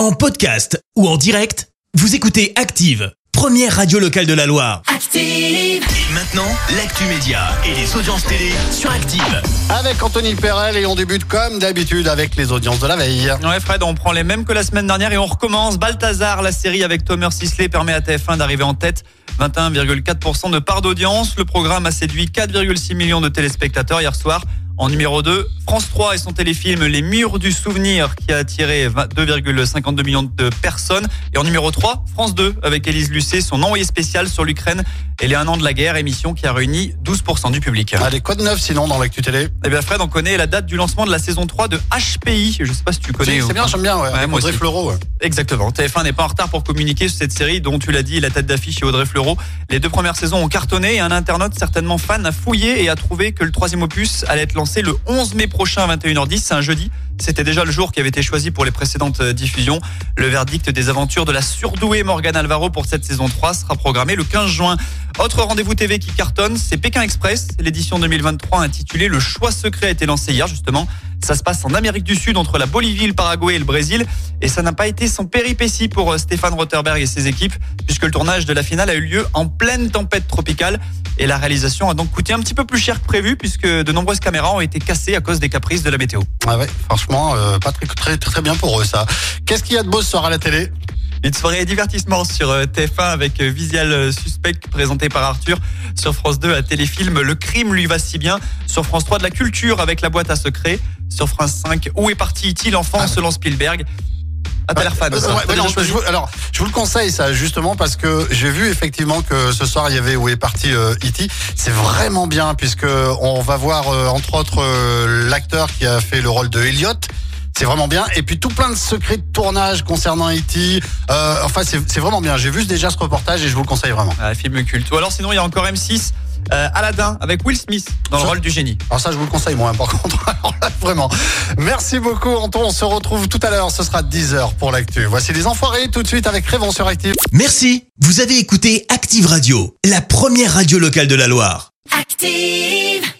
En podcast ou en direct, vous écoutez Active, première radio locale de la Loire. Active. Et maintenant, l'actu média et les audiences télé sur Active. Avec Anthony Perel et on débute comme d'habitude avec les audiences de la veille. Ouais Fred, on prend les mêmes que la semaine dernière et on recommence. Balthazar, la série avec Thomas Sisley permet à TF1 d'arriver en tête. 21,4% de part d'audience. Le programme a séduit 4,6 millions de téléspectateurs hier soir. En numéro 2, France 3 et son téléfilm Les Murs du Souvenir qui a attiré 2,52 millions de personnes. Et en numéro 3, France 2 avec Élise Lucet, son envoyé spécial sur l'Ukraine et les un an de la guerre, émission qui a réuni 12% du public. Allez, quoi de neuf sinon dans l'actu télé? Eh bien Fred, on connaît la date du lancement de la saison 3 de HPI. Je sais pas si tu connais. Si, C'est bien, j'aime bien, ouais. Ouais, avec moi Audrey. Fleurot. ouais. Exactement. TF1 n'est pas en retard pour communiquer sur cette série dont tu l'as dit, la tête d'affiche est Audrey Fleurot. Les deux premières saisons ont cartonné et un internaute certainement fan a fouillé et a trouvé que le troisième opus allait être lancé le 11 mai prochain à 21h10, c'est un jeudi. C'était déjà le jour qui avait été choisi pour les précédentes euh, diffusions. Le verdict des aventures de la surdouée Morgane Alvaro pour cette saison 3 sera programmé le 15 juin. Autre rendez-vous TV qui cartonne, c'est Pékin Express. L'édition 2023 intitulée Le choix secret a été lancée hier justement. Ça se passe en Amérique du Sud entre la Bolivie, le Paraguay et le Brésil. Et ça n'a pas été sans péripétie pour euh, Stéphane Rotterberg et ses équipes, puisque le tournage de la finale a eu lieu en pleine tempête tropicale. Et la réalisation a donc coûté un petit peu plus cher que prévu, puisque de nombreuses caméras ont été cassées à cause des caprices de la météo. Ah ouais, franchement, euh, pas très, très, très, très bien pour eux ça. Qu'est-ce qu'il y a de beau ce soir à la télé? Une soirée divertissement sur euh, TF1 avec euh, Visual euh, Suspect présenté par Arthur. Sur France 2, à téléfilm Le crime lui va si bien. Sur France 3, de la culture avec la boîte à secrets. Sur France 5, Où est parti E.T. l'enfant selon Spielberg Ah, t'as l'air fan Euh, ça. ouais, T'as ouais, déjà non, choisi je vous- alors, je vous le conseille ça justement parce que j'ai vu effectivement que ce soir il y avait où est parti euh, E.T. C'est vraiment bien puisque on va voir euh, entre autres l'acteur qui a fait le rôle de Elliot. C'est vraiment bien. Et puis tout plein de secrets de tournage concernant E.T. Euh, enfin, c'est vraiment bien. J'ai vu déjà ce reportage et je vous le conseille vraiment. Ah, film culte. Ou alors sinon, il y a encore M6, euh, Aladdin avec Will Smith dans le rôle du génie. Alors ça, je vous le conseille moi, par contre. Alors là, vraiment. Merci beaucoup, Anton. On se retrouve tout à l'heure. Ce sera 10h pour l'actu. Voici les enfoirés tout de suite avec Révon sur Active. Merci, vous avez écouté Active Radio, la première radio locale de la Loire. Active.